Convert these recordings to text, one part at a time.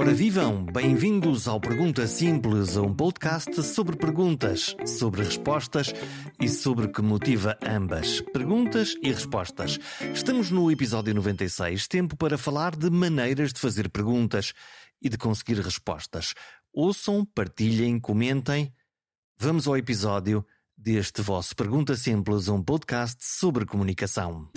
Ora vivam, bem-vindos ao Pergunta Simples, um podcast sobre perguntas, sobre respostas e sobre o que motiva ambas. Perguntas e respostas. Estamos no episódio 96, tempo para falar de maneiras de fazer perguntas e de conseguir respostas. Ouçam, partilhem, comentem. Vamos ao episódio deste vosso Pergunta Simples, um podcast sobre comunicação.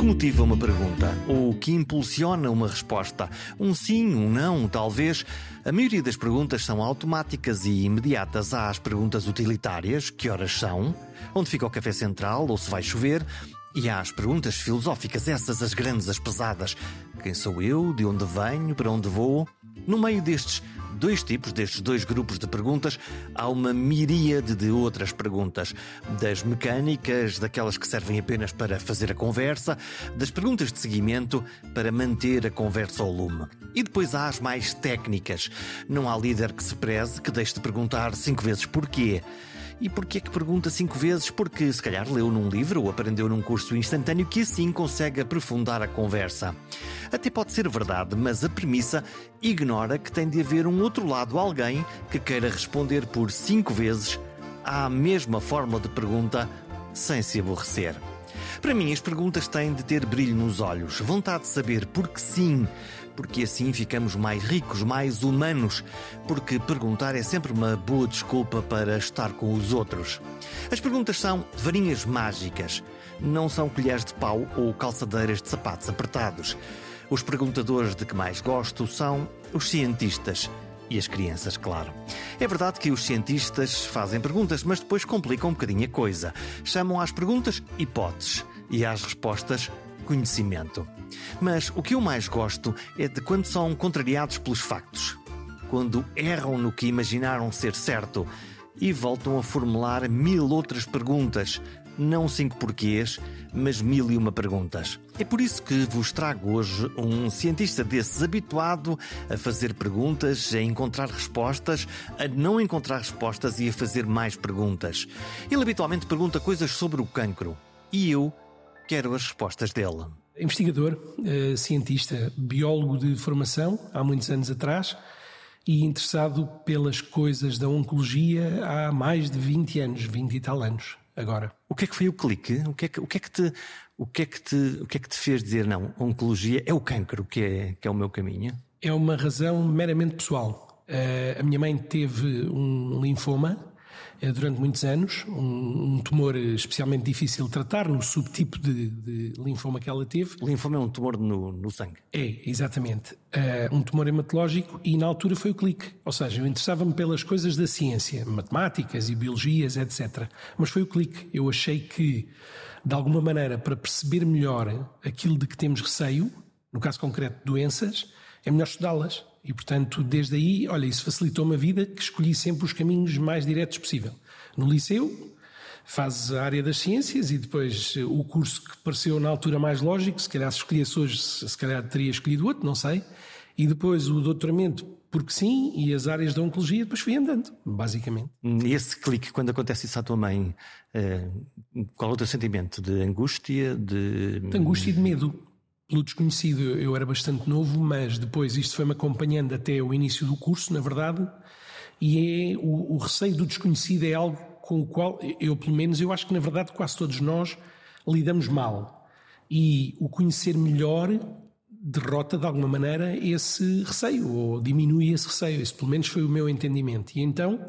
Que motiva uma pergunta? Ou que impulsiona uma resposta? Um sim, um não, talvez? A maioria das perguntas são automáticas e imediatas. Há as perguntas utilitárias: que horas são? Onde fica o café central? Ou se vai chover? E há as perguntas filosóficas, essas as grandes, as pesadas. Quem sou eu? De onde venho? Para onde vou? No meio destes dois tipos, destes dois grupos de perguntas, há uma miríade de outras perguntas. Das mecânicas, daquelas que servem apenas para fazer a conversa, das perguntas de seguimento para manter a conversa ao lume. E depois há as mais técnicas. Não há líder que se preze que deixe de perguntar cinco vezes porquê. E porquê é que pergunta cinco vezes? Porque se calhar leu num livro ou aprendeu num curso instantâneo que assim consegue aprofundar a conversa. Até pode ser verdade, mas a premissa ignora que tem de haver um outro lado, alguém que queira responder por cinco vezes à mesma forma de pergunta sem se aborrecer. Para mim, as perguntas têm de ter brilho nos olhos, vontade de saber porque sim, porque assim ficamos mais ricos, mais humanos, porque perguntar é sempre uma boa desculpa para estar com os outros. As perguntas são varinhas mágicas, não são colheres de pau ou calçadeiras de sapatos apertados. Os perguntadores de que mais gosto são os cientistas. E as crianças, claro. É verdade que os cientistas fazem perguntas, mas depois complicam um bocadinho a coisa. Chamam às perguntas hipóteses e às respostas conhecimento. Mas o que eu mais gosto é de quando são contrariados pelos factos. Quando erram no que imaginaram ser certo e voltam a formular mil outras perguntas, não cinco porquês, mas mil e uma perguntas. É por isso que vos trago hoje um cientista desses habituado a fazer perguntas, a encontrar respostas, a não encontrar respostas e a fazer mais perguntas. Ele habitualmente pergunta coisas sobre o cancro e eu quero as respostas dele. Investigador, eh, cientista, biólogo de formação, há muitos anos atrás, e interessado pelas coisas da oncologia há mais de 20 anos, 20 e tal anos agora. O que é que foi o clique? O que é que, o que, é que, te, o que, é que, te, o que, é que te fez dizer não, oncologia é o cancro que é, que é o meu caminho? É uma razão meramente pessoal. Eh, a minha mãe teve um linfoma durante muitos anos, um, um, tumor especialmente difícil de tratar, no subtipo de, de linfoma que ela teve. linfoma é um tumor no, no sangue? É, exatamente. Uh, um tumor hematológico e na altura foi o clique. Ou seja, eu interessava-me pelas coisas da ciência, matemáticas e biologias, etc. Mas foi o clique. Eu achei que, de alguma maneira, para perceber melhor aquilo de que temos receio, no caso concreto, doenças, é melhor estudá-las. E, portanto, desde aí, olha, isso facilitou-me a vida, que escolhi sempre os caminhos mais diretos possível. No liceu, fazes a área das ciências e depois eh, o curso que pareceu na altura mais lógico, se calhar se escolhesse hoje, se calhar teria escolhido outro, não sei. E depois o doutoramento, porque sim, e as áreas da oncologia, depois fui andando, basicamente. Esse clique, quando acontece isso à tua mãe, eh, qual é o teu sentimento? De angústia? De, de angústia e de medo pelo desconhecido eu era bastante novo, mas depois isto foi-me acompanhando até o início do curso, na verdade, e é o, o, receio do desconhecido é algo com o qual eu, pelo menos, eu acho que na verdade quase todos nós lidamos mal. E o conhecer melhor derrota de alguma maneira esse receio, ou diminui esse receio. Esse pelo menos foi o meu entendimento. E então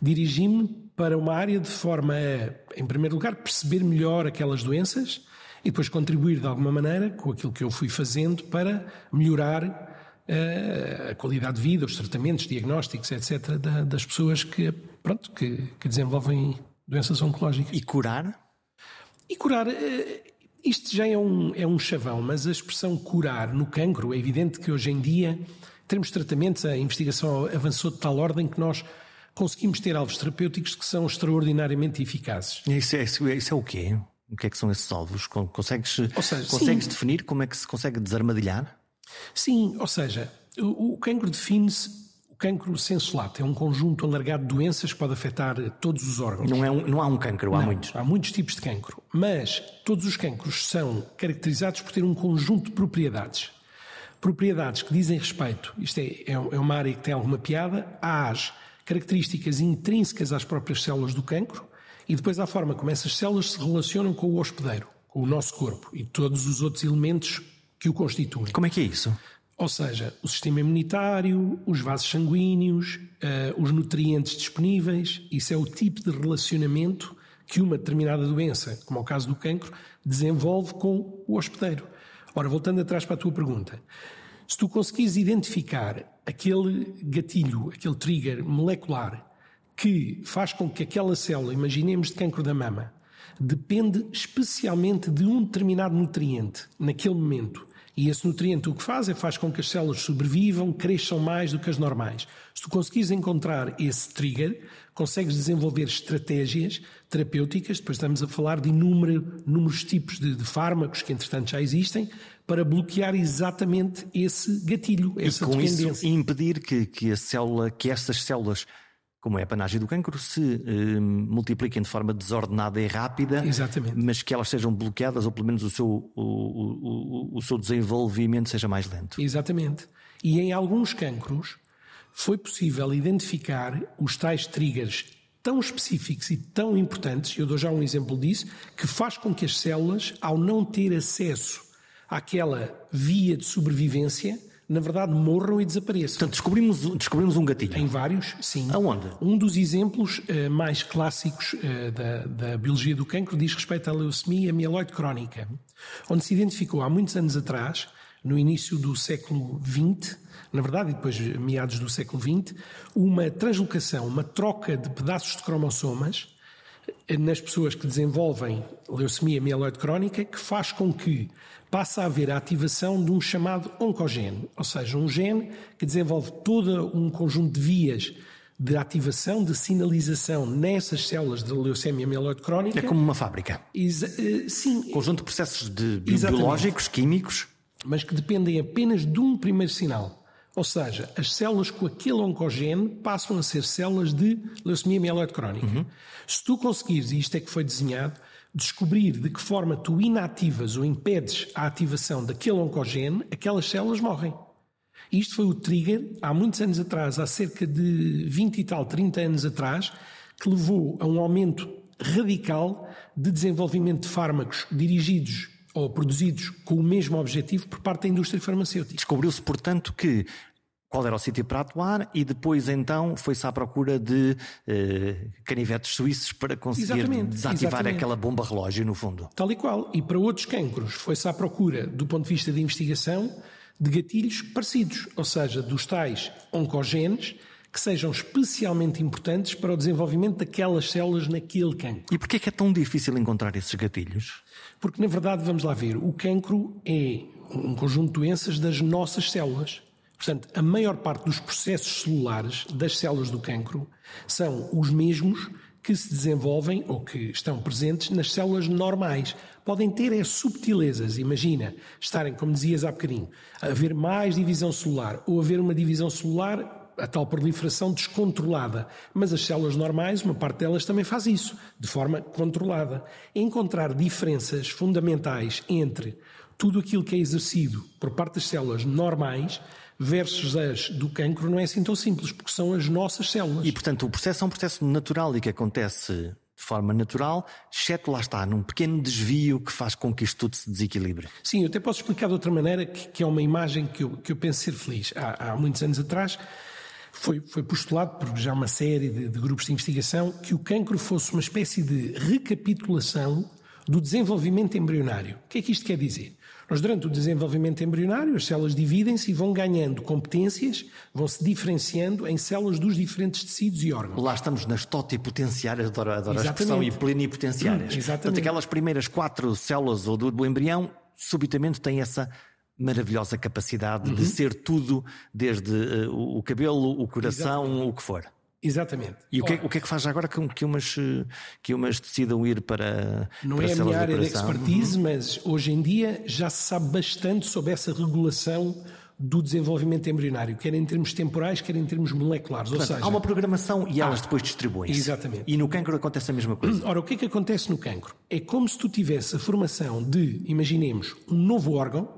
dirigi-me para uma área de forma a, em primeiro lugar, perceber melhor aquelas doenças e depois contribuir de alguma maneira com aquilo que eu fui fazendo para melhorar uh, a qualidade de vida, os tratamentos, diagnósticos, etc., da, das pessoas que, pronto, que, que, desenvolvem doenças oncológicas. E curar? E curar. Uh, isto já é um, é um chavão, mas a expressão curar no cancro, é evidente que hoje em dia, em termos de tratamentos, a investigação avançou de tal ordem que nós conseguimos ter alvos terapêuticos que são extraordinariamente eficazes. Isso é, isso é, isso é o quê? O que é que são esses alvos? Consegues, seja, consegues definir como é que se consegue desarmadilhar? Sim, ou seja, o, o cancro define-se. cancro sensolato é um conjunto alargado de doenças que pode afetar todos os órgãos. Não, é um, não há um cancro, há muitos. Há muitos tipos de cancro, mas todos os cancros são caracterizados por ter um conjunto de propriedades. Propriedades que dizem respeito, isto é, é, é uma área que tem alguma piada, às características intrínsecas às próprias células do cancro e depois à forma como essas células se relacionam com o hospedeiro, com o nosso corpo e todos os outros elementos que o constituem. Como é que é isso? Ou seja, o sistema imunitário, os vasos sanguíneos, uh, os nutrientes disponíveis, isso é o tipo de relacionamento que uma determinada doença, como é o caso do cancro, desenvolve com o hospedeiro. Ora, voltando atrás para a tua pergunta, se tu conseguires identificar aquele gatilho, aquele trigger molecular que faz com que aquela célula, imaginemos de cancro da mama, depende especialmente de um determinado nutriente naquele momento e esse nutriente o que faz é faz com que as células sobrevivam, cresçam mais do que as normais. Se tu conseguires encontrar esse trigger, consegues desenvolver estratégias terapêuticas, depois estamos a falar de inúmero, inúmeros tipos de, de, fármacos que entretanto já existem, para bloquear exatamente esse gatilho, essa e com dependência. Isso impedir que, que a célula, que essas células como é a panagem do cancro, se uh, multipliquem de forma desordenada e rápida, Exatamente. mas que elas sejam bloqueadas ou pelo menos o seu, o, o, o seu desenvolvimento seja mais lento. Exatamente. E em alguns cancros foi possível identificar os tais triggers tão específicos e tão importantes, eu dou já um exemplo disso, que faz com que as células, ao não ter acesso àquela via de sobrevivência, na verdade, morram e desapareçam. Portanto, descobrimos, descobrimos um gatilho. Em vários, sim. Aonde? Um dos exemplos uh, mais clássicos uh, da, da, biologia do cancro diz respeito à leucemia mieloide crónica, onde se identificou há muitos anos atrás, no início do século XX, na verdade, e depois meados do século XX, uma translocação, uma troca de pedaços de cromossomas nas pessoas que desenvolvem leucemia mieloide crónica, que faz com que passa a haver a ativação de um chamado oncogene, ou seja, um gene que desenvolve todo um conjunto de vias de ativação, de sinalização nessas células de leucemia mieloide crónica. É como uma fábrica. Exa uh, sim. Conjunto de processos de biológicos, químicos. Mas que dependem apenas de um primeiro sinal. Ou seja, as células com aquele oncogene passam a ser células de leucemia mieloide crónica. Uhum. Se tu conseguires, e isto é que foi desenhado, descobrir de que forma tu inativas ou impedes a ativação daquele oncogene, aquelas células morrem. Isto foi o trigger, há muitos anos atrás, há cerca de 20 e tal, 30 anos atrás, que levou a um aumento radical de desenvolvimento de fármacos dirigidos ou produzidos com o mesmo objetivo por parte da indústria farmacêutica. Descobriu-se, portanto, que qual era o sítio para atuar e depois então foi-se à procura de uh, canivetes suíços para conseguir exatamente, desativar exatamente. aquela bomba relógio no fundo. Tal e qual. E para outros cancros foi-se à procura, do ponto de vista de investigação, de gatilhos parecidos, ou seja, dos tais oncogenes que sejam especialmente importantes para o desenvolvimento daquelas células naquele cancro. E porquê é que é tão difícil encontrar esses gatilhos? Porque, na verdade, vamos lá ver, o cancro é um conjunto de doenças das nossas células. Portanto, a maior parte dos processos celulares das células do cancro são os mesmos que se desenvolvem ou que estão presentes nas células normais. Podem ter é, subtilezas, imagina, estarem, como dizias há bocadinho, haver mais divisão celular ou haver uma divisão celular a tal proliferação descontrolada. Mas as células normais, uma parte delas também faz isso, de forma controlada. Encontrar diferenças fundamentais entre tudo aquilo que é exercido por parte das células normais versus as do cancro não é assim tão simples, porque são as nossas células. E, portanto, o processo é um processo natural e que acontece de forma natural, exceto lá está, num pequeno desvio que faz com que isto tudo se desequilibre. Sim, eu até posso explicar de outra maneira, que, que é uma imagem que eu, que eu penso ser feliz. Há, há muitos anos atrás, foi, foi, postulado por já uma série de, de, grupos de investigação que o cancro fosse uma espécie de recapitulação do desenvolvimento embrionário. O que é que isto quer dizer? Nós, durante o desenvolvimento embrionário, as células dividem-se e vão ganhando competências, vão se diferenciando em células dos diferentes tecidos e órgãos. Lá estamos nas totipotenciárias, adoro, adoro a expressão, e plenipotenciárias. Hum, exatamente. Portanto, aquelas primeiras quatro células do, do embrião, subitamente têm essa maravilhosa capacidade uhum. de ser tudo, desde uh, o cabelo, o coração, Exatamente. o que for. Exatamente. E o que, é, o que, é, que faz agora que, que, umas, que umas decidam ir para. Não para é a minha área de expertise, uhum. mas hoje em dia já se sabe bastante sobre essa regulação do desenvolvimento embrionário, quer em termos temporais, quer em termos moleculares. Portanto, Ou seja, há uma programação e elas depois distribuem-se. Exatamente. E no cancro acontece a mesma coisa. Ora, o que é que acontece no cancro? É como se tu tivesse a formação de, imaginemos, um novo órgão,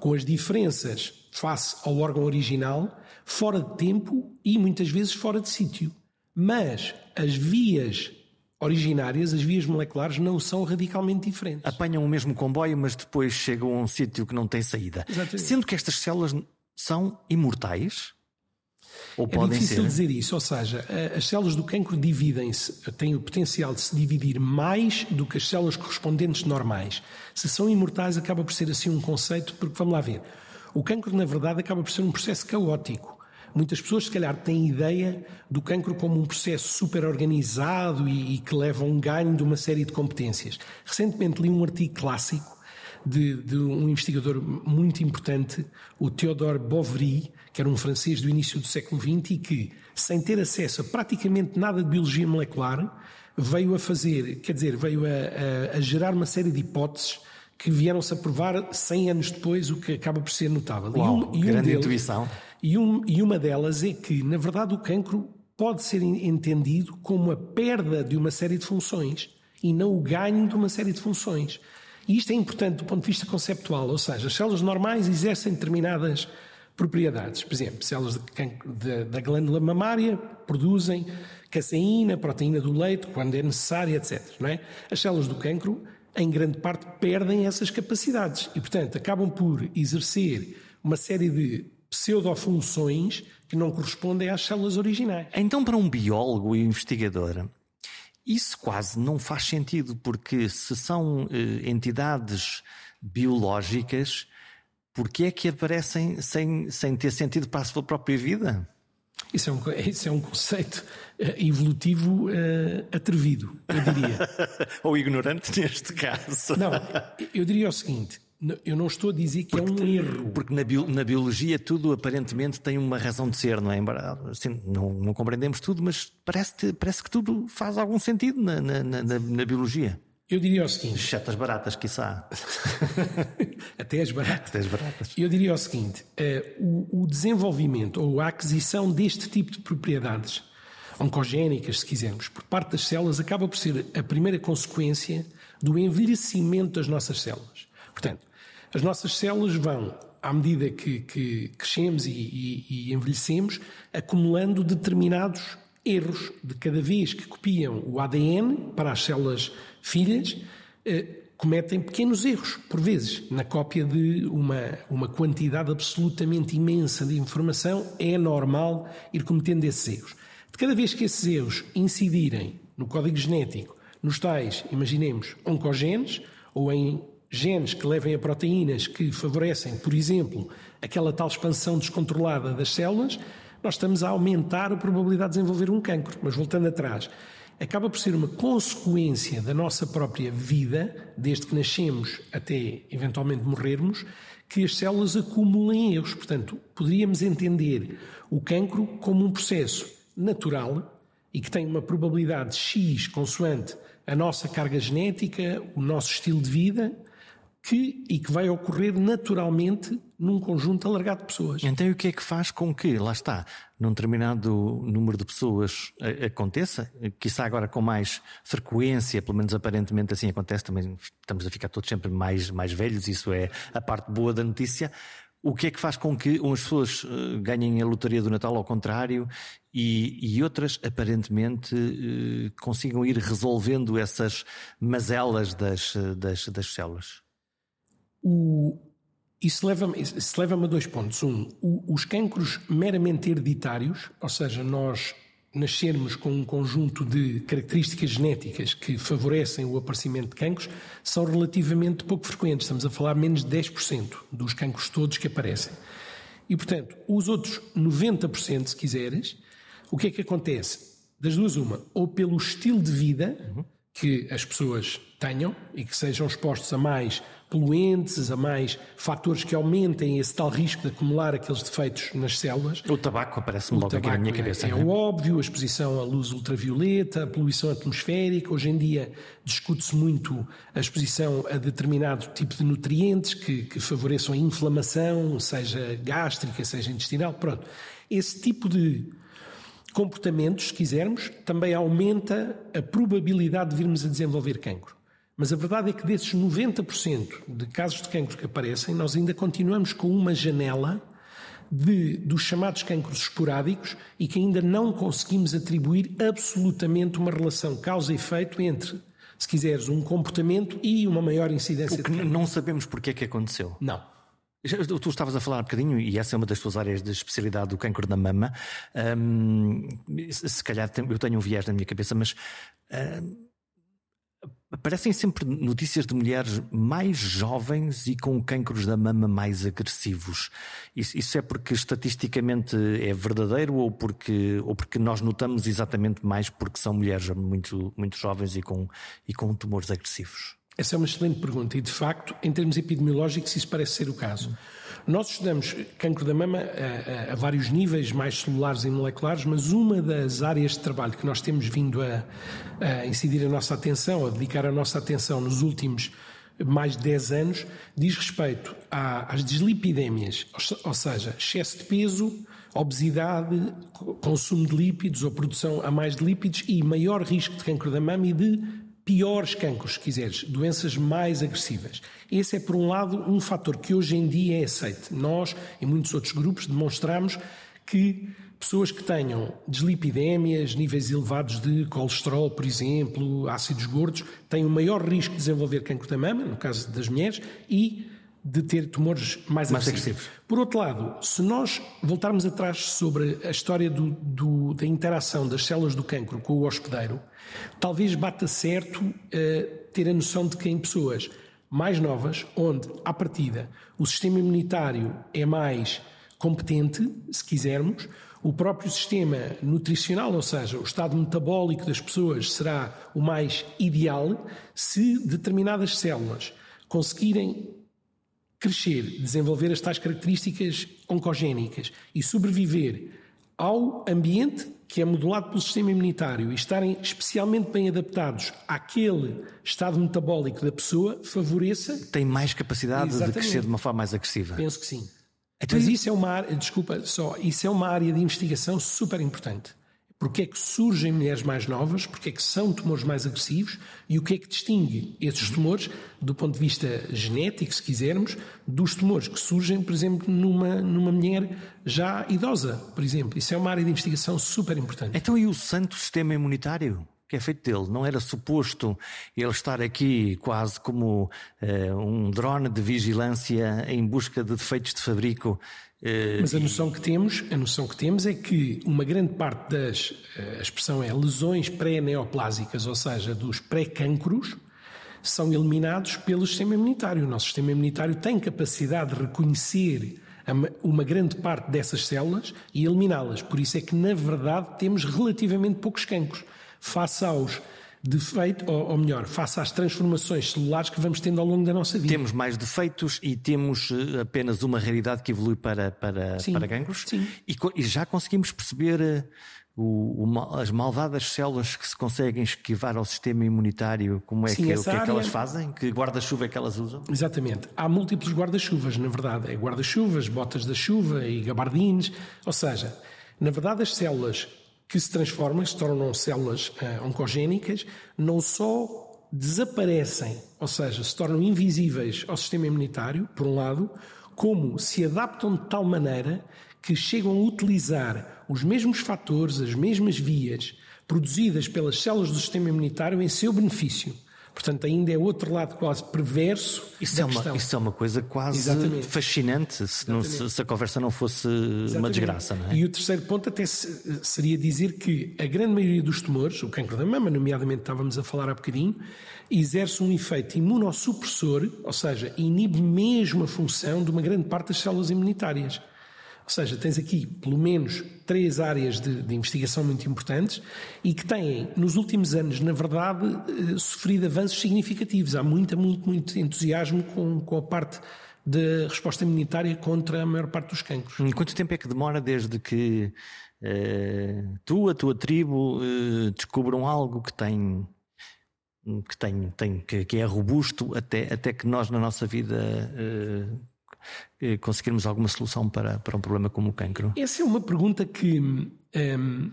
com as diferenças face ao órgão original, fora de tempo e muitas vezes fora de sítio. Mas as vias originárias, as vias moleculares, não são radicalmente diferentes. Apanham o mesmo comboio, mas depois chegam a um sítio que não tem saída. Exatamente. Sendo que estas células são imortais? Ou É podem difícil ser? dizer isso, ou seja, as células do cancro dividem-se, têm o potencial de se dividir mais do que as células correspondentes normais. Se são imortais, acaba por ser assim um conceito, porque vamos lá ver. O cancro, na verdade, acaba por ser um processo caótico. Muitas pessoas, se calhar, têm ideia do cancro como um processo super organizado e, e que leva a um ganho de uma série de competências. Recentemente li um artigo clássico de, de um investigador muito importante, o Theodore Boveri, que era um francês do início do século XX e que, sem ter acesso a praticamente nada de biologia molecular, veio a fazer, quer dizer, veio a, a- a gerar uma série de hipóteses que vieram-se a provar 100 anos depois, o que acaba por ser notável. Uau, grande intuição. E, um- e uma delas é que, na verdade, o cancro pode ser en- entendido como a perda de uma série de funções e não o ganho de uma série de funções. E isto é importante do ponto de vista conceptual, ou seja, as células normais exercem determinadas propriedades. Por exemplo, células de cancro- da- glândula mamária produzem caseína, proteína do leite, quando é necessária, etc. É? As células do cancro, em grande parte, perdem essas capacidades e, portanto, acabam por exercer uma série de pseudofunções que não correspondem às células originais. Então, para um biólogo e investigador, isso quase não faz sentido, porque se são eh, entidades biológicas, por que é que aparecem sem, sem ter sentido para a sua própria vida? Isso é um, isso é um conceito eh, evolutivo eh, atrevido, eu diria. Ou ignorante neste caso. Não, eu diria o seguinte: eu não estou a dizer que é um erro. Porque na, bio- na biologia tudo aparentemente tem uma razão de ser, não é? Embora, assim, não, não compreendemos tudo, mas parece, parece que tudo faz algum sentido na- na- na biologia. Eu diria o seguinte: Exceto as baratas, quiçá. até as baratas. Até as baratas. Eu diria o seguinte: eh, o, o desenvolvimento ou a aquisição deste tipo de propriedades oncogénicas, se quisermos, por parte das células, acaba por ser a primeira consequência do envelhecimento das nossas células. Portanto, as nossas células vão, à medida que, que crescemos e, e- e envelhecemos, acumulando determinados erros de cada vez que copiam o ADN para as células filhas, eh, cometem pequenos erros, por vezes, na cópia de uma, uma quantidade absolutamente imensa de informação, é normal ir cometendo esses erros. De cada vez que esses erros incidirem no código genético, nos tais, imaginemos, oncogenes, ou em genes que levem a proteínas que favorecem, por exemplo, aquela tal expansão descontrolada das células, nós estamos a aumentar a probabilidade de desenvolver um cancro. Mas voltando atrás, acaba por ser uma consequência da nossa própria vida, desde que nascemos até eventualmente morrermos, que as células acumulem erros. Portanto, poderíamos entender o cancro como um processo natural e que tem uma probabilidade X consoante a nossa carga genética, o nosso estilo de vida, que, e que vai ocorrer naturalmente num conjunto alargado de pessoas. Então, o que é que faz com que, lá está, num determinado número de pessoas a- aconteça? Quizá agora com mais frequência, pelo menos aparentemente assim acontece, também estamos a ficar todos sempre mais, mais velhos, isso é a parte boa da notícia. O que é que faz com que umas pessoas eh, ganhem a lotaria do Natal ao contrário e, e outras aparentemente eh, consigam ir resolvendo essas mazelas das, eh, das, das células? O- isso leva-me leva-me a dois pontos. Um, o- os cancros meramente hereditários, ou seja, nós nascermos com um conjunto de características genéticas que favorecem o aparecimento de cancros, são relativamente pouco frequentes. Estamos a falar menos de 10% dos cancros todos que aparecem. E, portanto, os outros 90%, se quiseres, o que é que acontece? Das duas, uma, ou pelo estilo de vida que as pessoas tenham e que sejam expostos a mais poluentes, a mais fatores que aumentem esse tal risco de acumular aqueles defeitos nas células. O tabaco aparece-me logo aqui na minha cabeça. É, é, óbvio, a exposição à luz ultravioleta, a poluição atmosférica. Hoje em dia discute-se muito a exposição a determinado tipo de nutrientes que, que favoreçam a inflamação, seja gástrica, seja intestinal. Pronto. Esse tipo de comportamentos, se quisermos, também aumenta a probabilidade de virmos a desenvolver cancro. Mas a verdade é que desses 90% de casos de cancro que aparecem, nós ainda continuamos com uma janela de, dos chamados cancros esporádicos e que ainda não conseguimos atribuir absolutamente uma relação causa-efeito entre, se quiseres, um comportamento e uma maior incidência o que de Não sabemos porque é que aconteceu. Não. Tu estavas a falar um bocadinho, e essa é uma das tuas áreas de especialidade do câncer da mama. Um, se calhar eu tenho um viés na minha cabeça, mas um, Aparecem sempre notícias de mulheres mais jovens e com cancros da mama mais agressivos. Isso, isso, é porque estatisticamente é verdadeiro ou porque, ou porque nós notamos exatamente mais porque são mulheres muito, muito jovens e com, e com tumores agressivos? Essa é uma excelente pergunta e, de facto, em termos epidemiológicos, isso parece ser o caso. Nós estudamos cancro da mama a, a, a, vários níveis, mais celulares e moleculares, mas uma das áreas de trabalho que nós temos vindo a, a incidir a nossa atenção, a dedicar a nossa atenção nos últimos mais de 10 anos, diz respeito às dislipidémias, ou seja, excesso de peso, obesidade, consumo de lípidos ou produção a mais de lípidos e maior risco de cancro da mama e de piores cancros, se quiseres, doenças mais agressivas. Esse é, por um lado, um fator que hoje em dia é aceite. Nós, e muitos outros grupos, demonstramos que pessoas que tenham dislipidémias, níveis elevados de colesterol, por exemplo, ácidos gordos, têm um maior risco de desenvolver cancro da mama, no caso das mulheres, e de ter tumores mais, mais agressivos. agressivos. Por outro lado, se nós voltarmos atrás sobre a história do, do, da interação das células do cancro com o hospedeiro, talvez bata certo uh, ter a noção de que em pessoas mais novas, onde, à partida, o sistema imunitário é mais competente, se quisermos, o próprio sistema nutricional, ou seja, o estado metabólico das pessoas será o mais ideal se determinadas células conseguirem crescer, desenvolver as tais características oncogénicas e sobreviver ao ambiente que é modulado pelo sistema imunitário e estarem especialmente bem adaptados àquele estado metabólico da pessoa, favoreça. Tem mais capacidade Exatamente. de crescer de uma forma mais agressiva. Penso que sim. Então, Mas isso é uma área, desculpa só, isso é uma área de investigação super importante. Porque é que surgem mulheres mais novas, porque é que são tumores mais agressivos e o que é que distingue esses tumores, do ponto de vista genético, se quisermos, dos tumores que surgem, por exemplo, numa, numa mulher já idosa, por exemplo. Isso é uma área de investigação super importante. Então, e o santo sistema imunitário? que é feito dele. Não era suposto ele estar aqui quase como uh, um drone de vigilância em busca de defeitos de fabrico Mas a noção que temos, a noção que temos é que uma grande parte das, eh, a expressão é lesões pré-neoplásicas, ou seja, dos pré-cancros, são eliminados pelo sistema imunitário. O nosso sistema imunitário tem capacidade de reconhecer uma grande parte dessas células e eliminá-las. Por isso é que, na verdade, temos relativamente poucos cancros, face aos defeito, ou, ou, melhor, face às transformações celulares que vamos tendo ao longo da nossa vida. Temos mais defeitos e temos eh, apenas uma realidade que evolui para, para, sim, para cancros. Sim. E, e já conseguimos perceber eh, o, o, as malvadas células que se conseguem esquivar ao sistema imunitário, como é Sim, que, o que área... é que elas fazem? Que guarda-chuva é que elas usam? Exatamente. Há múltiplos guarda-chuvas, na verdade. É guarda-chuvas, botas da chuva e gabardines. Ou seja, na verdade, as células que se transformam, se tornam células uh, oncogénicas, não só desaparecem, ou seja, se tornam invisíveis ao sistema imunitário, por um lado, como se adaptam de tal maneira que chegam a utilizar os mesmos fatores, as mesmas vias produzidas pelas células do sistema imunitário em seu benefício. Portanto, ainda é outro lado quase perverso isso da é uma, questão. Isso é uma coisa quase Exatamente. fascinante, se, não, se, se, a conversa não fosse Exatamente. uma desgraça. Não é? E o terceiro ponto até seria dizer que a grande maioria dos tumores, o cancro da mama, nomeadamente estávamos a falar há bocadinho, exerce um efeito imunossupressor, ou seja, inibe mesmo a função de uma grande parte das células imunitárias. Ou seja, tens aqui pelo menos três áreas de, de, investigação muito importantes e que têm, nos últimos anos, na verdade, eh, sofrido avanços significativos. Há muito, muito, muito entusiasmo com, com a parte da resposta imunitária contra a maior parte dos cancros. Quanto tempo é que demora desde que eh, tu, a tua tribo, eh, descubram algo que tem que tem, tem que, que, é robusto até, até que nós na nossa vida uh, conseguirmos alguma solução para, para um problema como o cancro? Essa é uma pergunta que um,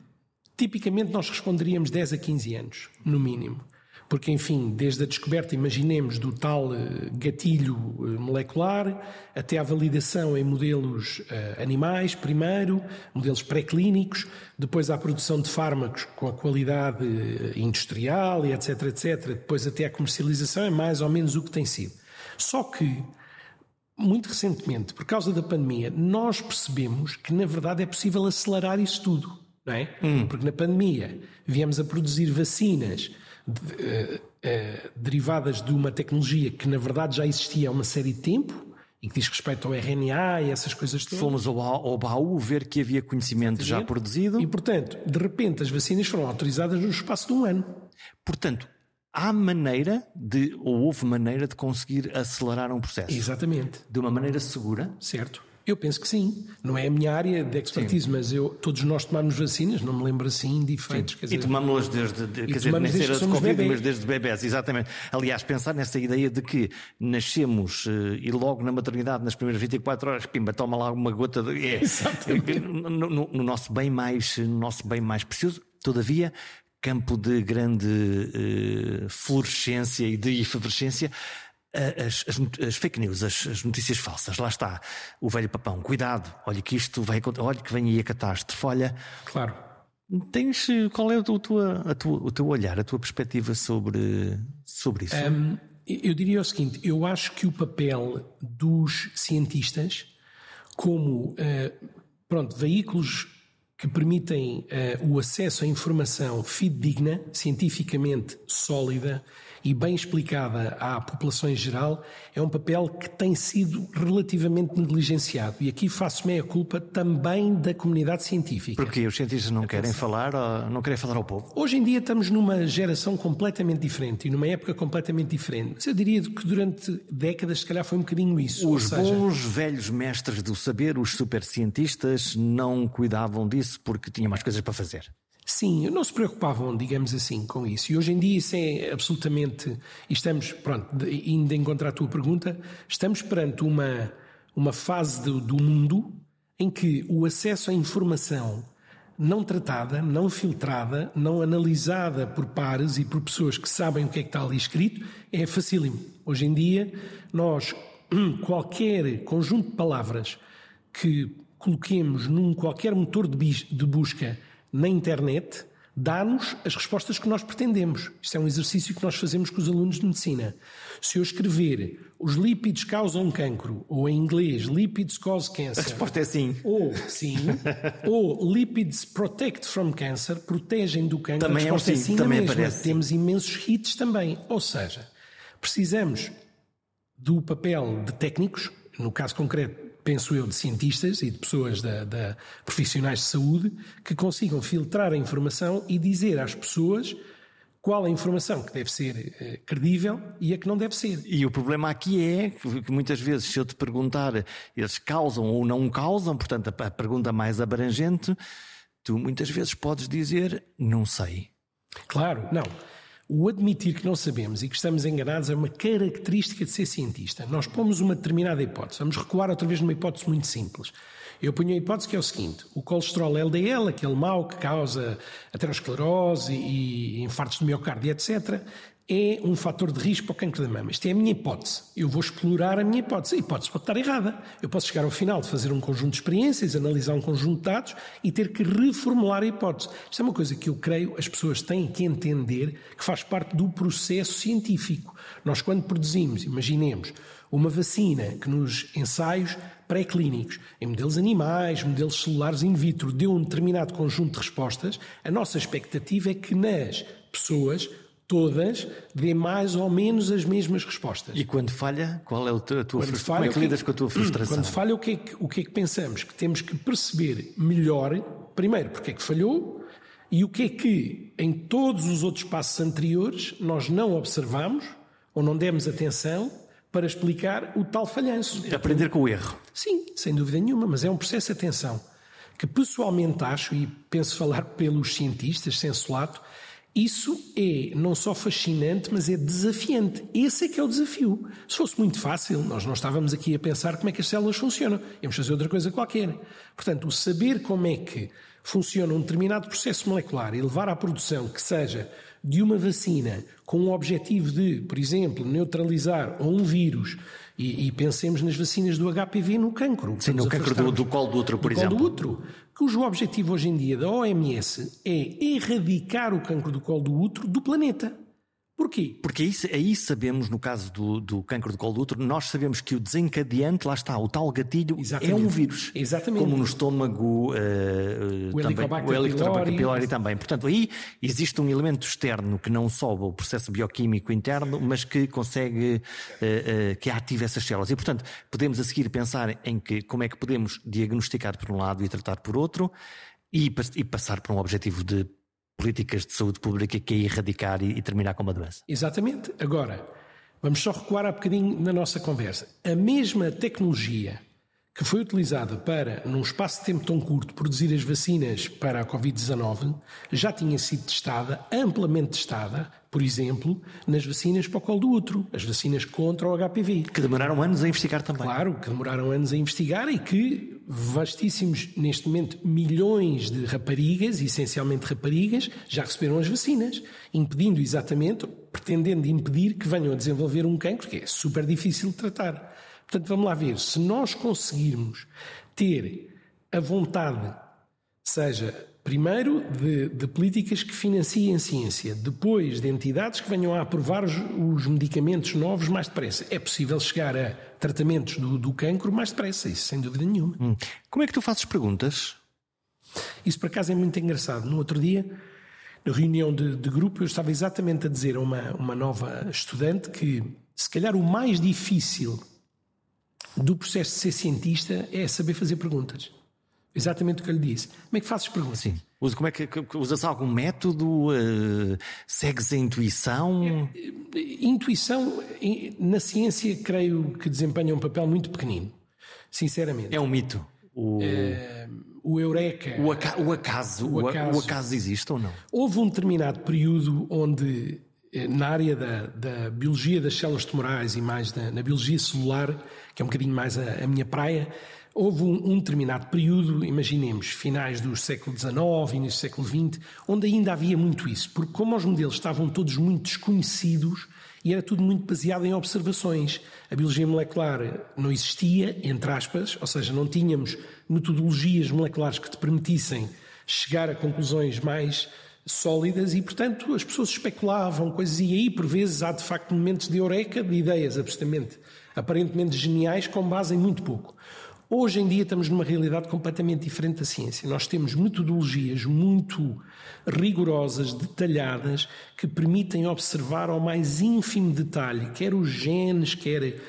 tipicamente nós responderíamos 10 a 15 anos, no mínimo. Porque, enfim, desde a descoberta, imaginemos, do tal eh, gatilho eh, molecular até à validação em modelos animais, primeiro, modelos pré-clínicos, depois à produção de fármacos com a qualidade industrial e etc, etc, depois até à comercialização, é mais ou menos o que tem sido. Só que, muito recentemente, por causa da pandemia, nós percebemos que, na verdade, é possível acelerar isso tudo. Não é? Hum. Porque na pandemia viemos a produzir vacinas de, uh, derivadas de uma tecnologia que na verdade já existia há uma série de tempo e que diz respeito ao RNA e essas coisas todas. Fomos ao, ao baú ver que havia conhecimento já produzido. E, portanto, de repente as vacinas foram autorizadas no espaço de um ano. Portanto, há maneira de, ou houve maneira de conseguir acelerar um processo. Exatamente. De uma maneira segura. Certo. Eu penso que sim. Não é a minha área de expertise, sim. mas eu, todos nós tomamos vacinas, não me lembro assim de efeitos. e tomamos-las desde, de, quer dizer, nem ser a de Covid, bebê. mas desde bebés, exatamente. Aliás, pensar nessa ideia de que nascemos uh, e logo na maternidade, nas primeiras 24 horas, pimba, toma lá uma gota de. É, é no, no, no, nosso bem mais, no nosso bem mais precioso, todavia. Campo de grande uh, florescência e de efervescência, as, as, as, fake news, as, as, notícias falsas, lá está o velho papão, cuidado, olha que isto vai olha que vem aí a catástrofe, olha. Claro. Tens, qual é o, tua, a tua, o teu olhar, a tua perspectiva sobre, sobre isso? Um, eu diria o seguinte: eu acho que o papel dos cientistas, como uh, pronto, veículos que permitem uh, o acesso à informação fidedigna, cientificamente sólida, e bem explicada à população em geral, é um papel que tem sido relativamente negligenciado. E aqui faço meia culpa também da comunidade científica. Porque os cientistas não querem falar, não querem falar ao povo? Hoje em dia estamos numa geração completamente diferente e numa época completamente diferente. Mas eu diria que durante décadas, se calhar, foi um bocadinho isso. Os seja... bons velhos mestres do saber, os supercientistas, não cuidavam disso porque tinham mais coisas para fazer. Sim, não se preocupavam, digamos assim, com isso. E hoje em dia isso é absolutamente. Estamos, pronto, indo encontrar a tua pergunta, estamos perante uma, uma fase do, do mundo em que o acesso à informação não tratada, não filtrada, não analisada por pares e por pessoas que sabem o que é que está ali escrito, é facílimo. Hoje em dia, nós, qualquer conjunto de palavras que coloquemos num qualquer motor de busca na internet dá-nos as respostas que nós pretendemos. Isto é um exercício que nós fazemos com os alunos de medicina. Se eu escrever os lípidos causam cancro, ou em inglês, lípidos cause cancer. A resposta é sim. Ou sim. ou lípids protect from cancer, protegem do cancro. Também a resposta é um sim, é sim também mesma. Aparece. Temos imensos hits também. Ou seja, precisamos do papel de técnicos, no caso concreto penso eu, de cientistas e de pessoas da, da, profissionais de saúde que consigam filtrar a informação e dizer às pessoas qual a informação que deve ser eh, credível e a que não deve ser. E o problema aqui é que muitas vezes, se eu te perguntar, eles causam ou não causam, portanto, a, a pergunta mais abrangente, tu muitas vezes podes dizer não sei. Claro, não. O admitir que não sabemos e que estamos enganados é uma característica de ser cientista. Nós pomos uma determinada hipótese. Vamos recuar outra vez numa hipótese muito simples. Eu ponho a hipótese que é o seguinte: o colesterol LDL, aquele mau que causa aterosclerose e infartos de miocárdio, etc., é um fator de risco para o cancro da mama. Isto é a minha hipótese. Eu vou explorar a minha hipótese. A hipótese pode estar errada. Eu posso chegar ao final de fazer um conjunto de experiências, analisar um conjunto de dados e ter que reformular a hipótese. Isto é uma coisa que eu creio as pessoas têm que entender que faz parte do processo científico. Nós, quando produzimos, imaginemos, uma vacina que nos ensaios pré-clínicos, em modelos animais, modelos celulares in vitro, deu um determinado conjunto de respostas, a nossa expectativa é que nas pessoas todas dê mais ou menos as mesmas respostas. E quando falha, qual é a tua, frustração? Como é que lidas com a tua frustração? Quando falha, o que, é que, o que é que pensamos? Que temos que perceber melhor, primeiro, porque é que falhou e o que é que em todos os outros passos anteriores nós não observamos ou não demos atenção para explicar o tal falhanço. Aprender com o erro. Sim, sem dúvida nenhuma, mas é um processo de atenção que pessoalmente acho, e penso falar pelos cientistas, sensolato, isso é não só fascinante, mas é desafiante. Esse é que é o desafio. Se fosse muito fácil, nós não estávamos aqui a pensar como é que as células funcionam. Íamos fazer outra coisa qualquer. Portanto, o saber como é que funciona um determinado processo molecular e levar à produção que seja de uma vacina com o objetivo de, por exemplo, neutralizar um vírus, e, e, pensemos nas vacinas do HPV no cancro. Sim, no cancro do, do, colo do útero, por do exemplo. Colo do útero, cujo objetivo hoje em dia da OMS é erradicar o cancro do colo do útero do planeta. Porquê? Porque aí, aí sabemos, no caso do, do cancro do colo do útero, nós sabemos que o desencadeante, lá está, o tal gatilho, Exatamente. é um vírus. Exatamente. Como no estômago, uh, o Helicobacter, o Helicobacter pylori também. Portanto, aí existe um elemento externo que não sobe o processo bioquímico interno, mas que consegue, uh, uh, que ativa essas células. E, portanto, podemos a seguir pensar em que como é que podemos diagnosticar por um lado e tratar por outro, e, e passar para um objetivo de políticas de saúde pública que é erradicar e, e terminar com uma doença. Exatamente. Agora, vamos só recuar um bocadinho na nossa conversa. A mesma tecnologia que foi utilizada para, num espaço de tempo tão curto, produzir as vacinas para a Covid-19, já tinha sido testada, amplamente testada, por exemplo, nas vacinas para o colo do útero, as vacinas contra o HPV. Que demoraram anos a investigar também. Claro, que demoraram anos a investigar e que vastíssimos, neste momento, milhões de raparigas, essencialmente raparigas, já receberam as vacinas, impedindo exatamente, pretendendo impedir que venham a desenvolver um cancro que é super difícil de tratar. Portanto, vamos lá ver, se nós conseguirmos ter a vontade, seja primeiro de, de, políticas que financiem a ciência, depois de entidades que venham a aprovar os, os medicamentos novos mais depressa, é possível chegar a tratamentos do, do cancro mais depressa, isso sem dúvida nenhuma. Hum. Como é que tu fazes perguntas? Isso por acaso é muito engraçado. No outro dia, na reunião de, de grupo, eu estava exatamente a dizer a uma, uma nova estudante que se calhar o mais difícil do processo de ser cientista é saber fazer perguntas. Exatamente o que eu lhe disse. Como é que fazes perguntas? Sim. Usa, como é que, usas algum método? Uh, segues a intuição? Intuição, na ciência, creio que desempenha um papel muito pequenino. Sinceramente. É um mito. O, é, o eureka. O, aca o, acaso, o, acaso, o acaso existe ou não? Houve um determinado período onde eh, na área da, da, biologia das células tumorais e mais da, na biologia celular, que é um bocadinho mais a, a minha praia, houve um, um, determinado período, imaginemos, finais do século XIX, início do século XX, onde ainda havia muito isso, porque como os modelos estavam todos muito desconhecidos e era tudo muito baseado em observações, a biologia molecular não existia, entre aspas, ou seja, não tínhamos metodologias moleculares que te permitissem chegar a conclusões mais sólidas e, portanto, as pessoas especulavam coisas e aí, por vezes, há de facto momentos de eureka, de ideias absolutamente, aparentemente geniais, com base em muito pouco. Hoje em dia estamos numa realidade completamente diferente da ciência. Nós temos metodologias muito rigorosas, detalhadas, que permitem observar ao mais ínfimo detalhe, quer os genes, quer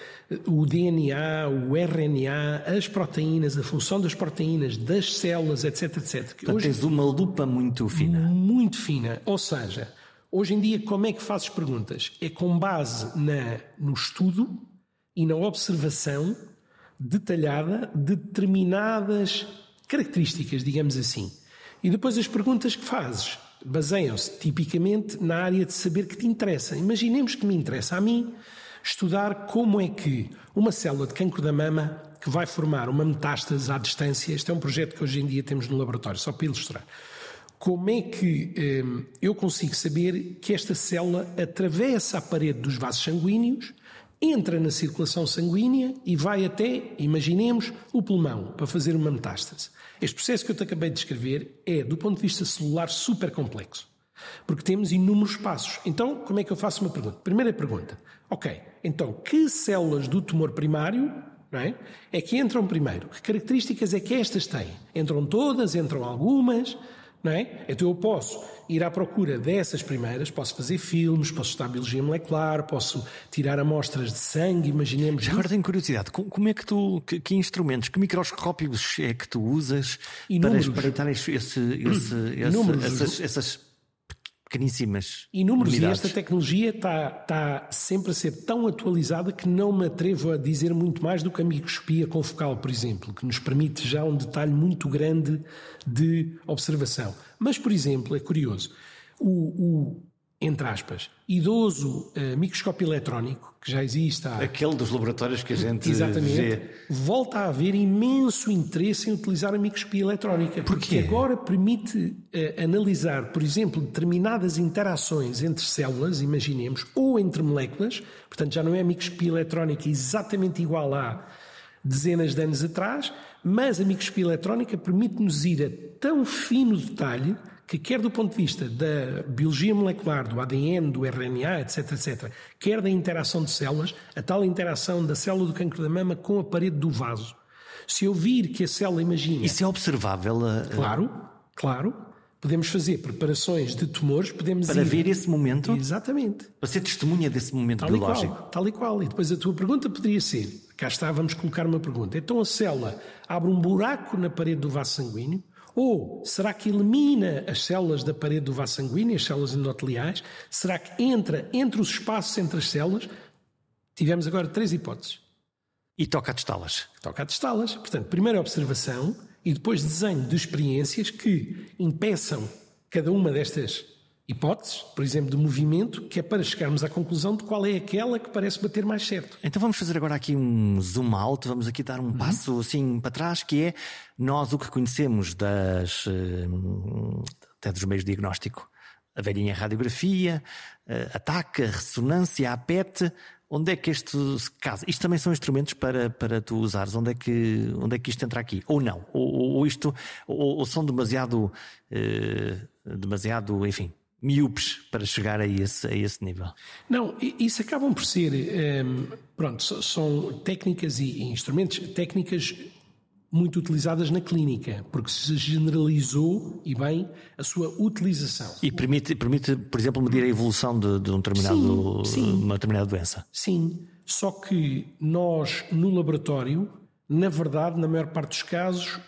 o DNA, o RNA, as proteínas, a função das proteínas, das células, etc, etc. Portanto, hoje, tens uma lupa muito fina. Muito fina. Ou seja, hoje em dia, como é que fazes perguntas? É com base na, no estudo e na observação detalhada de determinadas características, digamos assim. E depois as perguntas que fazes baseiam-se tipicamente na área de saber que te interessa. Imaginemos que me interessa a mim estudar como é que uma célula de cancro da mama que vai formar uma metástase à distância, este é um projeto que hoje em dia temos no laboratório, só para ilustrar. Como é que eh, eu consigo saber que esta célula atravessa a parede dos vasos sanguíneos, entra na circulação sanguínea e vai até, imaginemos, o pulmão para fazer uma metástase? Este processo que eu te acabei de descrever é, do ponto de vista celular, super complexo. Porque temos inúmeros passos. Então, como é que eu faço uma pergunta? Primeira pergunta. Ok, então, que células do tumor primário é? é? que entram primeiro? Que características é que estas têm? Entram todas? Entram algumas? não é? Então eu posso ir à procura dessas primeiras, posso fazer filmes, posso estudar biologia molecular, posso tirar amostras de sangue, imaginemos. Já agora tenho curiosidade, como é que tu, que, que instrumentos, que microscópios é que tu usas Inúmeros. para espreitar esse, esse, esse, essas, essas pequeníssimas. Inúmeros, unidades. e esta tecnologia está, está sempre a ser tão atualizada que não me atrevo a dizer muito mais do que a microscopia confocal, por exemplo, que nos permite já um detalhe muito grande de observação. Mas, por exemplo, é curioso, o, o entre aspas, idoso uh, microscópio eletrónico, que já existe há... Aquele dos laboratórios que a gente Exatamente, vê. volta a haver imenso interesse em utilizar a microscopia eletrónica. Porque agora permite uh, analisar, por exemplo, determinadas interações entre células, imaginemos, ou entre moléculas, portanto já não é a microscopia eletrónica exatamente igual a dezenas de anos atrás, mas a microscopia eletrónica permite-nos ir a tão fino detalhe que quer do ponto de vista da biologia molecular, do ADN, do RNA, etc, etc, quer da interação de células, a tal interação da célula do cancro da mama com a parede do vaso. Se eu vir que a célula, imagina... Isso é observável? A... Claro, claro. Podemos fazer preparações de tumores, podemos Para ir... ver esse momento? Exatamente. Para ser testemunha desse momento tal biológico? E qual, tal e qual. E depois a tua pergunta poderia ser, cá está, vamos colocar uma pergunta. Então a célula abre um buraco na parede do vaso sanguíneo, ou será que elimina as células da parede do vaso sanguíneo, as células endoteliais? Será que entra entre os espaços entre as células? Tivemos agora três hipóteses. E toca a testá-las. Toca a testá-las. Portanto, primeira observação e depois desenho de experiências que impeçam cada uma destas hipóteses, por exemplo, de movimento, que é para chegarmos à conclusão de qual é aquela que parece bater mais certo. Então vamos fazer agora aqui um zoom out, vamos aqui dar um uhum. passo assim para trás, que é nós o que conhecemos das eh, até dos meios de diagnóstico, a velhinha radiografia, eh, a TAC, a ressonância, a PET, onde é que isto se casa? Isto também são instrumentos para, para tu usares. Onde é, que, onde é que isto entra aqui? Ou não? Ou, ou isto, ou, ou, são demasiado, eh, demasiado, enfim, miúpes para chegar a esse, a esse nível? Não, isso acabam por ser, um, ehm, pronto, são técnicas e instrumentos, técnicas muito utilizadas na clínica, porque se generalizou e bem a sua utilização. E permite, permite por exemplo, medir a evolução de, de um determinado, sim, sim. uma determinada doença. Sim, só que nós no laboratório, na verdade, na maior parte dos casos,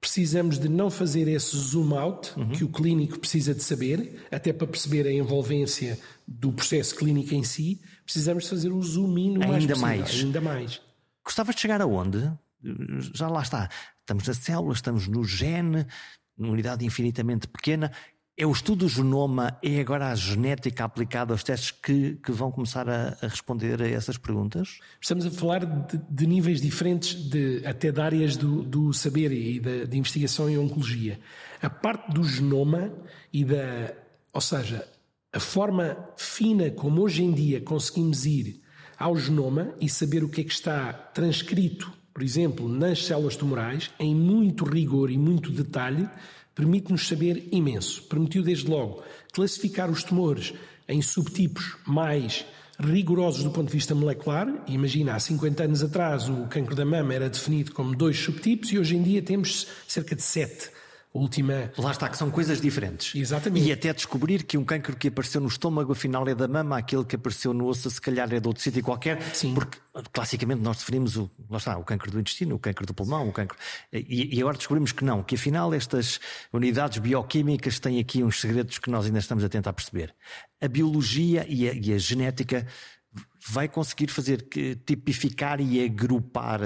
precisamos de não fazer esse zoom out uhum. que o clínico precisa de saber, até para perceber a envolvência do processo clínico em si, precisamos de fazer o zoom in o ainda mais, mais. ainda mais. Gostavas de chegar aonde? Já lá está. Estamos na célula, estamos no gene, numa unidade infinitamente pequena. É o estudo do genoma, é agora a genética aplicada aos testes que, que vão começar a, a, responder a essas perguntas? Estamos a falar de, de níveis diferentes, de, até de áreas do, do saber e da, de investigação em oncologia. A parte do genoma e da. Ou seja, a forma fina como hoje em dia conseguimos ir ao genoma e saber o que é que está transcrito, por exemplo, nas células tumorais, em muito rigor e muito detalhe permite-nos saber imenso. Permitiu, desde logo, classificar os tumores em subtipos mais rigorosos do ponto de vista molecular. Imagina, há 50 anos atrás o cancro da mama era definido como dois subtipos e hoje em dia temos cerca de sete última. Lá está, que são coisas diferentes. Exatamente. E até descobrir que um cancro que apareceu no estômago, afinal é da mama, aquele que apareceu no osso, se calhar é de outro sítio qualquer. Sim. Porque classicamente nós definimos o, lá está, o cancro do intestino, o cancro do pulmão, o cancro. E, e agora descobrimos que não, que afinal estas unidades bioquímicas têm aqui uns segredos que nós ainda estamos a tentar perceber. A biologia e a, e a genética vai conseguir fazer tipificar e agrupar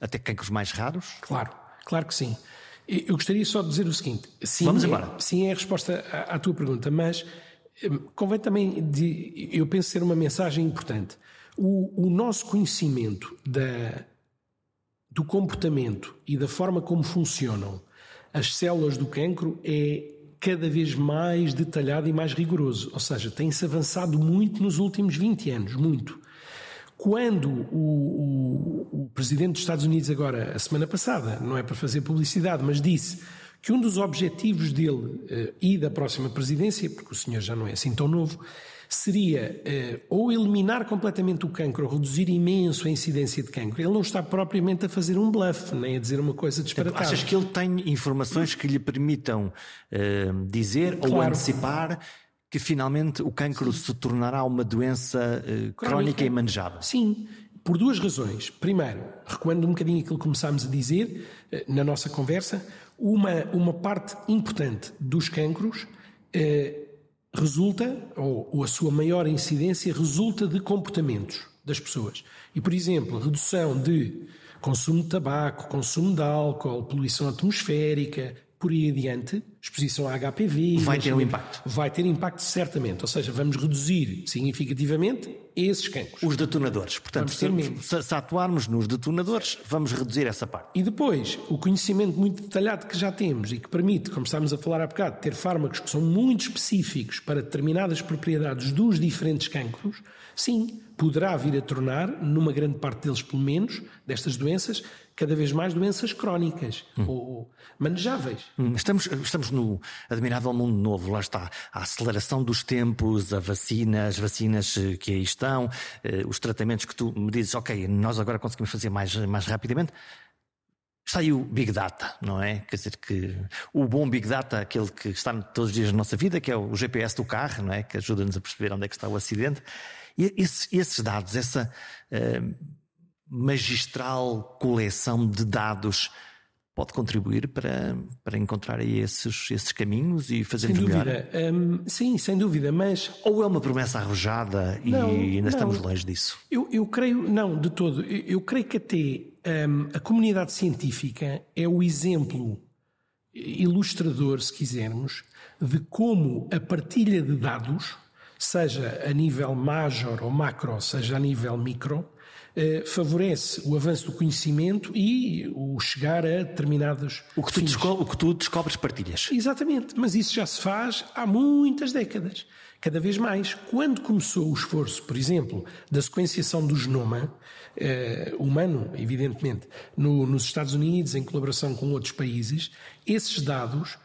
até cancros mais raros? Claro, claro que sim. Eu gostaria só de dizer o seguinte: sim, Vamos embora. É, sim, é a resposta à, à tua pergunta, mas hum, convém também, de, eu penso ser uma mensagem importante. O, o nosso conhecimento da, do comportamento e da forma como funcionam as células do cancro é cada vez mais detalhado e mais rigoroso. Ou seja, tem-se avançado muito nos últimos 20 anos, muito. Quando o, o, o, presidente dos Estados Unidos, agora, a semana passada, não é para fazer publicidade, mas disse que um dos objetivos dele uh, e da próxima presidência, porque o senhor já não é assim tão novo, seria uh, ou eliminar completamente o cancro, ou reduzir imenso a incidência de cancro. Ele não está propriamente a fazer um bluff, nem a dizer uma coisa disparatada. Achas que ele tem informações que lhe permitam uh, dizer claro. ou antecipar que finalmente o cancro Sim. se tornará uma doença uh, crónica e manejável? Sim, por duas razões. Primeiro, recuando um bocadinho aquilo que começámos a dizer na nossa conversa, uma, uma parte importante dos cancros eh, resulta, ou, ou a sua maior incidência, resulta de comportamentos das pessoas. E, por exemplo, redução de consumo de tabaco, consumo de álcool, poluição atmosférica, por aí adiante, exposição a HPV. Vai ter um impacto. Vai ter impacto, certamente. Ou seja, vamos reduzir significativamente esses cancros. Os detonadores. Portanto, se, se, atuarmos nos detonadores, vamos reduzir essa parte. E depois, o conhecimento muito detalhado que já temos e que permite, como estávamos a falar há bocado, ter fármacos que são muito específicos para determinadas propriedades dos diferentes cancros, sim, poderá vir a tornar, numa grande parte deles pelo menos, destas doenças, cada vez mais doenças crónicas hum. ou manejáveis. Hum, estamos, estamos no admirável mundo novo, lá está. A aceleração dos tempos, a vacina, as vacinas eh, que aí estão, eh, os tratamentos que tu me dizes, ok, nós agora conseguimos fazer mais, mais rapidamente. Está aí o Big Data, não é? Quer dizer que o bom Big Data, aquele que está todos os dias na nossa vida, que é o GPS do carro, não é? Que ajuda-nos a perceber onde é que está o acidente. E esses, esses dados, essa uh, magistral coleção de dados pode contribuir para, para encontrar esses, esses caminhos e fazer sem melhor? Dúvida. Um, sim, sem dúvida, mas... Ou é uma promessa arrojada e não, ainda não. estamos longe disso? Eu, eu creio, não, de todo. Eu, eu creio que até um, a comunidade científica é o exemplo ilustrador, se quisermos, de como a partilha de dados, seja a nível major ou macro, seja a nível micro, eh, favorece o avanço do conhecimento e o chegar a determinados. O que, tu o que tu descobres, partilhas. Exatamente, mas isso já se faz há muitas décadas. Cada vez mais. Quando começou o esforço, por exemplo, da sequenciação do genoma eh, humano, evidentemente, no, nos Estados Unidos, em colaboração com outros países, esses dados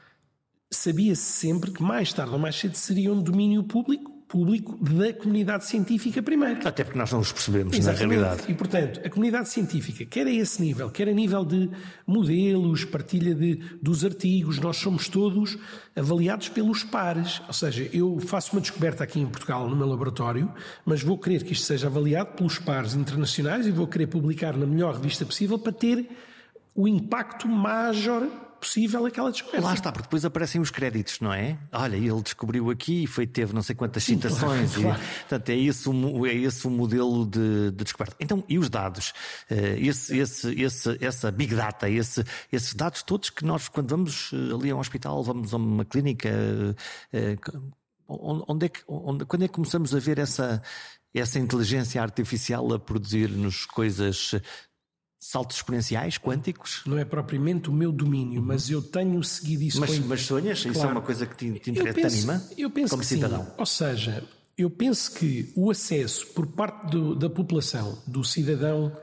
sabia-se sempre que mais tarde ou mais cedo seriam domínio público público da comunidade científica primeiro. Até porque nós não os percebemos Exatamente. na realidade. E, portanto, a comunidade científica, quer a esse nível, quer a nível de modelos, partilha de, dos artigos, nós somos todos avaliados pelos pares. Ou seja, eu faço uma descoberta aqui em Portugal, no meu laboratório, mas vou querer que isto seja avaliado pelos pares internacionais e vou querer publicar na melhor revista possível para ter o impacto major possível aquela descoberta. Lá está, porque depois aparecem os créditos, não é? Olha, ele descobriu aqui e foi, teve não sei quantas citações. Sim, claro, E, portanto, é esse, o, é esse o modelo de, de descoberta. Então, e os dados? Eh, esse, esse, esse, essa big data, esse, esses dados todos que nós, quando vamos eh, ali a um hospital, vamos a uma clínica, eh, onde é que, onde, quando é que começamos a ver essa, essa inteligência artificial a produzir-nos coisas saltos exponenciais, quânticos? Não é propriamente o meu domínio, uhum. mas eu tenho seguido isso. Mas, mas sonhas? Claro. Isso é uma coisa que te, te, te penso, anima? Eu penso como que cidadão? Sim. Ou seja, eu penso que o acesso por parte do, da população, do cidadão,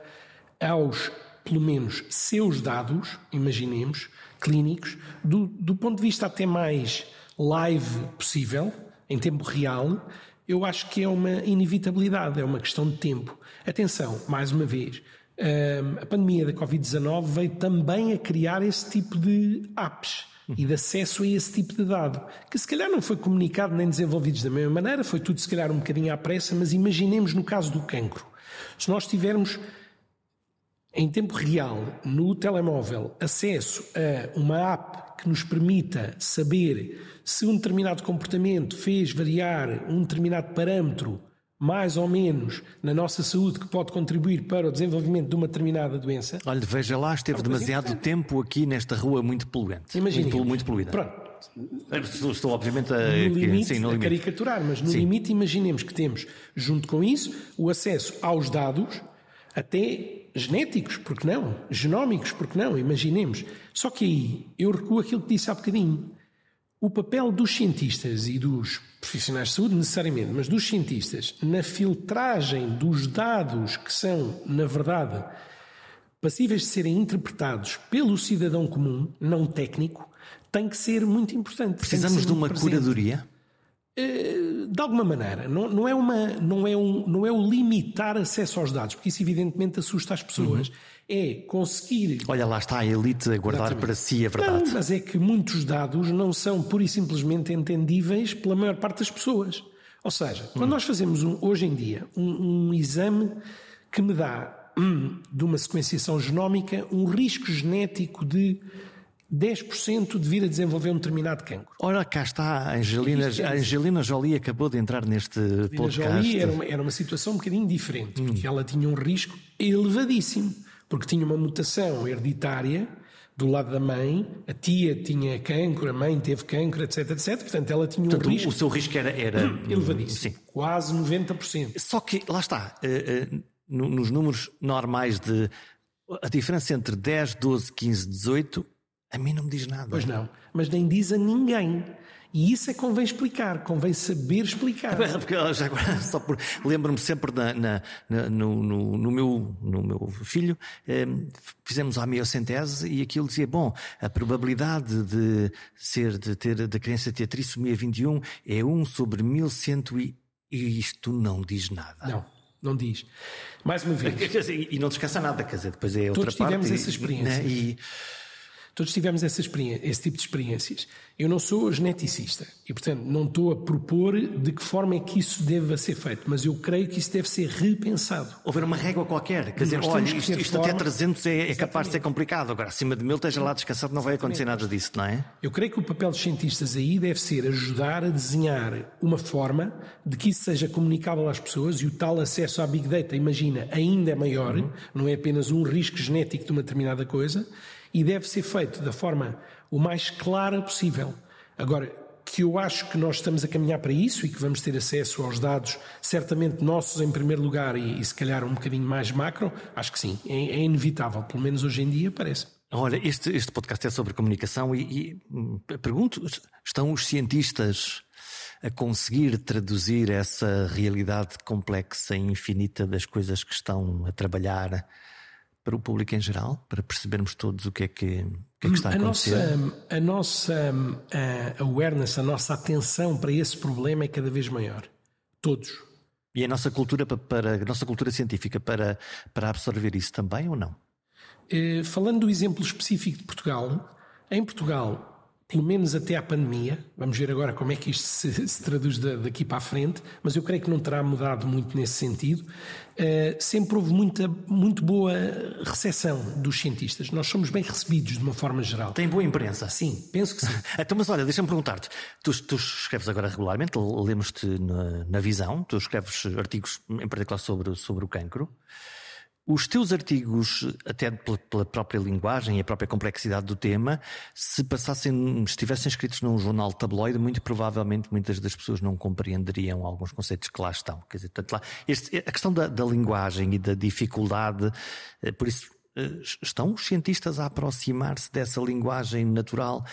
aos, pelo menos, seus dados, imaginemos, clínicos, do, do ponto de vista até mais live possível, em tempo real, eu acho que é uma inevitabilidade, é uma questão de tempo. Atenção, mais uma vez, a pandemia da Covid-19 veio também a criar esse tipo de apps e de acesso a esse tipo de dado, que se calhar não foi comunicado nem desenvolvidos da mesma maneira, foi tudo se calhar um bocadinho à pressa, mas imaginemos no caso do cancro. Se nós tivermos em tempo real, no telemóvel, acesso a uma app que nos permita saber se um determinado comportamento fez variar um determinado parâmetro mais ou menos na nossa saúde que pode contribuir para o desenvolvimento de uma determinada doença. Olha, veja lá, esteve é demasiado tempo aqui nesta rua muito poluente. Imagina. Muito, muito poluída. Pronto. Estou, estou obviamente a, no limite, sim, no limite. a caricaturar, mas no sim. limite imaginemos que temos, junto com isso, o acesso aos dados, até genéticos, porque não? Genómicos, porque não? Imaginemos. Só que aí eu recuo aquilo que disse há bocadinho. O papel dos cientistas e dos profissionais de saúde, necessariamente, mas dos cientistas, na filtragem dos dados que são, na verdade, passíveis de serem interpretados pelo cidadão comum, não técnico, tem que ser muito importante. Precisamos de uma presente. curadoria? Eh, de alguma maneira, não, não, é uma, não, é um, não é o limitar acesso aos dados, porque isso evidentemente assusta as pessoas. Uhum. É conseguir. Olha, lá está a elite a guardar Exatamente. para si a verdade. Não, mas é que muitos dados não são pura e simplesmente entendíveis pela maior parte das pessoas. Ou seja, quando uhum. nós fazemos um, hoje em dia um, um exame que me dá hum, de uma sequenciação genómica um risco genético de 10% de vir a desenvolver um determinado cancro. Ora, cá está, a Angelina, é a Angelina Jolie acabou de entrar neste Angelina podcast. Jolie era uma, era uma situação um bocadinho diferente, hum. porque ela tinha um risco elevadíssimo, porque tinha uma mutação hereditária do lado da mãe, a tia tinha cancro, a mãe teve cancro, etc, etc. Portanto, ela tinha um Portanto, risco. O seu risco era, era elevadíssimo, sim. quase 90%. Só que, lá está, uh, uh, nos números normais de. A diferença entre 10, 12, 15, 18 a mim não me diz nada. Pois não, mas nem diz a ninguém. E isso é que convém explicar, convém saber explicar. Porque já agora, só por. Lembro-me sempre na, na, na, no, no, no, meu, no meu filho, eh, fizemos a miocentese e aquilo dizia: bom, a probabilidade de ser, de ter, da criança ter trissomia 21 é 1 sobre 1100 e, e isto não diz nada. Não, não diz. Mais uma vez. e não descansa nada, quer dizer, depois é outra Todos parte. tivemos essa experiência. Né? E, Todos tivemos esse tipo de experiências. Eu não sou geneticista e, portanto, não estou a propor de que forma é que isso deve ser feito, mas eu creio que isso deve ser repensado. Houver uma régua qualquer, quer dizer, olha, isto, isto forma... até 300 é, é capaz de ser complicado, agora acima de mil esteja lá descansado, não vai acontecer nada disso, não é? Eu creio que o papel dos cientistas aí deve ser ajudar a desenhar uma forma de que isso seja comunicável às pessoas e o tal acesso à Big Data, imagina, ainda é maior, uhum. não é apenas um risco genético de uma determinada coisa, e deve ser feito da forma o mais clara possível. Agora, que eu acho que nós estamos a caminhar para isso e que vamos ter acesso aos dados, certamente nossos em primeiro lugar e, e se calhar um bocadinho mais macro, acho que sim, é, é inevitável, pelo menos hoje em dia parece. Olha, este, este podcast é sobre comunicação e, e hum, pergunto: estão os cientistas a conseguir traduzir essa realidade complexa e infinita das coisas que estão a trabalhar para o público em geral, para percebermos todos o que é que, o que, é que está a, a acontecer? Nossa, a nossa a awareness, a nossa atenção para esse problema é cada vez maior. Todos. E a nossa cultura, para, a nossa cultura científica, para, para absorver isso também ou não? Eh, falando do exemplo específico de Portugal, em Portugal pelo menos até à pandemia. Vamos ver agora como é que isto se, se traduz daqui para a frente, mas eu creio que não terá mudado muito nesse sentido. Uh, sempre houve muita, muito boa recepção dos cientistas. Nós somos bem recebidos de uma forma geral. Tem boa imprensa? Sim, penso que sim. então, mas olha, deixa-me perguntar-te. Tu, tu, escreves agora regularmente, lemos-te na, na Visão, tu escreves artigos em particular sobre, sobre o cancro. Os teus artigos, até pela própria linguagem e a própria complexidade do tema, se passassem, estivessem escritos num jornal tabloide, muito provavelmente muitas das pessoas não compreenderiam alguns conceitos que lá estão. Quer dizer, lá, este, a questão da, da, linguagem e da dificuldade, eh, por isso, eh, estão os cientistas a aproximar-se dessa linguagem natural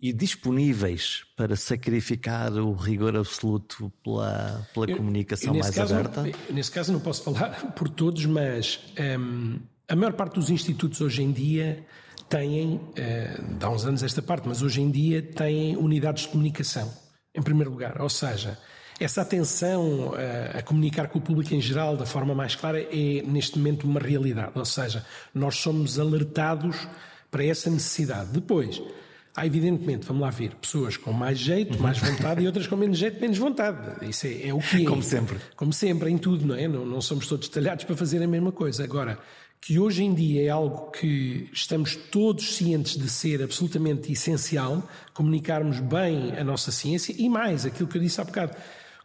e disponíveis para sacrificar o rigor absoluto pela, pela eu, comunicação eu mais caso, aberta? Nesse caso não posso falar por todos, mas um, a maior parte dos institutos hoje em dia têm, uh, há uns anos esta parte, mas hoje em dia têm unidades de comunicação, em primeiro lugar. Ou seja, essa atenção a, eh, a comunicar com o público em geral da forma mais clara é neste momento uma realidade. Ou seja, nós somos alertados para essa necessidade. Depois, Há, evidentemente, vamos lá ver, pessoas com mais jeito, mais vontade e outras com menos jeito, menos vontade. Isso é, é o que é. Como sempre. Como sempre, em tudo, não é? Não, não somos todos talhados para fazer a mesma coisa. Agora, que hoje em dia é algo que estamos todos cientes de ser absolutamente essencial, comunicarmos bem a nossa ciência e mais, aquilo que eu disse há bocado,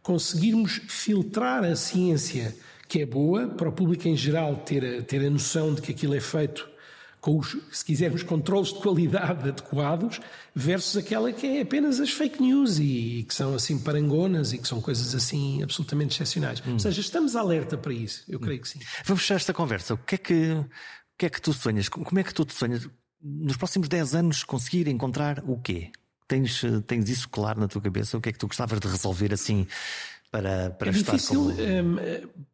conseguirmos filtrar a ciência que é boa para o público em geral ter a, ter a noção de que aquilo é feito com os, se quisermos, controles de qualidade adequados, versus aquela que é apenas as fake news e, e que são assim parangonas e que são coisas assim absolutamente excepcionais. Hum. Ou seja, estamos alerta para isso, eu creio que sim. Vamos fechar esta conversa. O que é que, o que, é que tu sonhas? Como é que tu te sonhas? Nos próximos 10 anos conseguir encontrar o quê? Tens, tens isso claro na tua cabeça? O que é que tu gostavas de resolver assim? Para, para é difícil, como... um,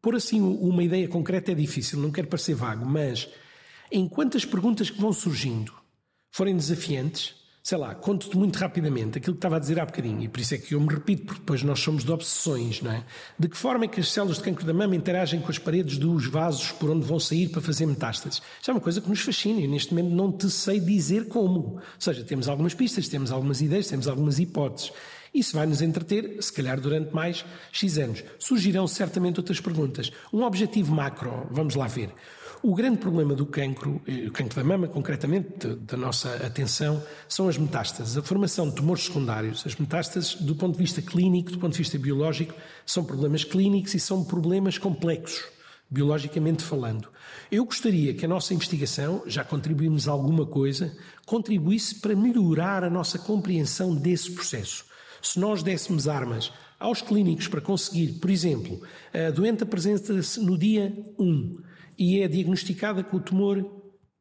pôr assim uma ideia concreta é difícil, não quero parecer vago, mas enquanto as perguntas que vão surgindo forem desafiantes, sei lá, conto-te muito rapidamente aquilo que estava a dizer há bocadinho, e por isso é que eu me repito, porque depois nós somos de obsessões, não é? De que forma é que as células de cancro da mama interagem com as paredes dos vasos por onde vão sair para fazer metástases? Isto é uma coisa que nos fascina e neste momento não te sei dizer como. Ou seja, temos algumas pistas, temos algumas ideias, temos algumas hipóteses. Isso vai nos entreter, se calhar durante mais X anos. Surgirão certamente outras perguntas. Um objetivo macro, vamos lá ver. O grande problema do cancro, o cancro da mama, concretamente, da nossa atenção, são as metástases. A formação de tumores secundários. As metástases, do ponto de vista clínico, do ponto de vista biológico, são problemas clínicos e são problemas complexos, biologicamente falando. Eu gostaria que a nossa investigação, já contribuímos alguma coisa, contribuísse para melhorar a nossa compreensão desse processo. Se nós dessemos armas aos clínicos para conseguir, por exemplo, a doente apresenta-se no dia 1 e é diagnosticada com o tumor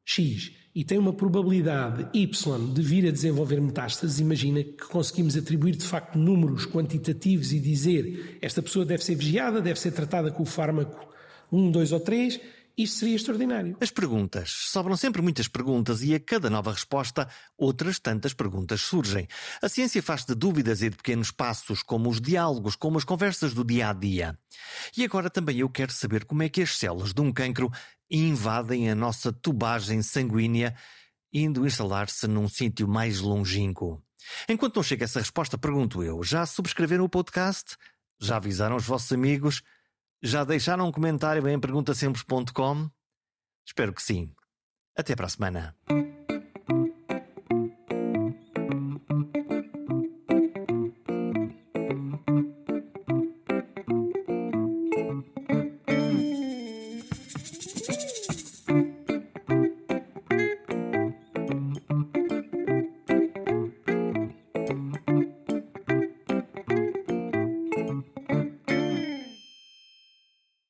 X e tem uma probabilidade Y de vir a desenvolver metástases, imagina que conseguimos atribuir de facto números quantitativos e dizer esta pessoa deve ser vigiada, deve ser tratada com o fármaco 1, 2 ou 3 isto seria extraordinário. As perguntas. Sobram sempre muitas perguntas e a cada nova resposta, outras tantas perguntas surgem. A ciência faz de dúvidas e de pequenos passos, como os diálogos, como as conversas do dia a dia. E agora também eu quero saber como é que as células de um cancro invadem a nossa tubagem sanguínea, indo instalar-se num sítio mais longínquo. Enquanto não chega essa resposta, pergunto eu: já subscreveram o podcast? Já avisaram os vossos amigos? Já deixaram um comentário em perguntasemples.com? Espero que sim. Até para a semana.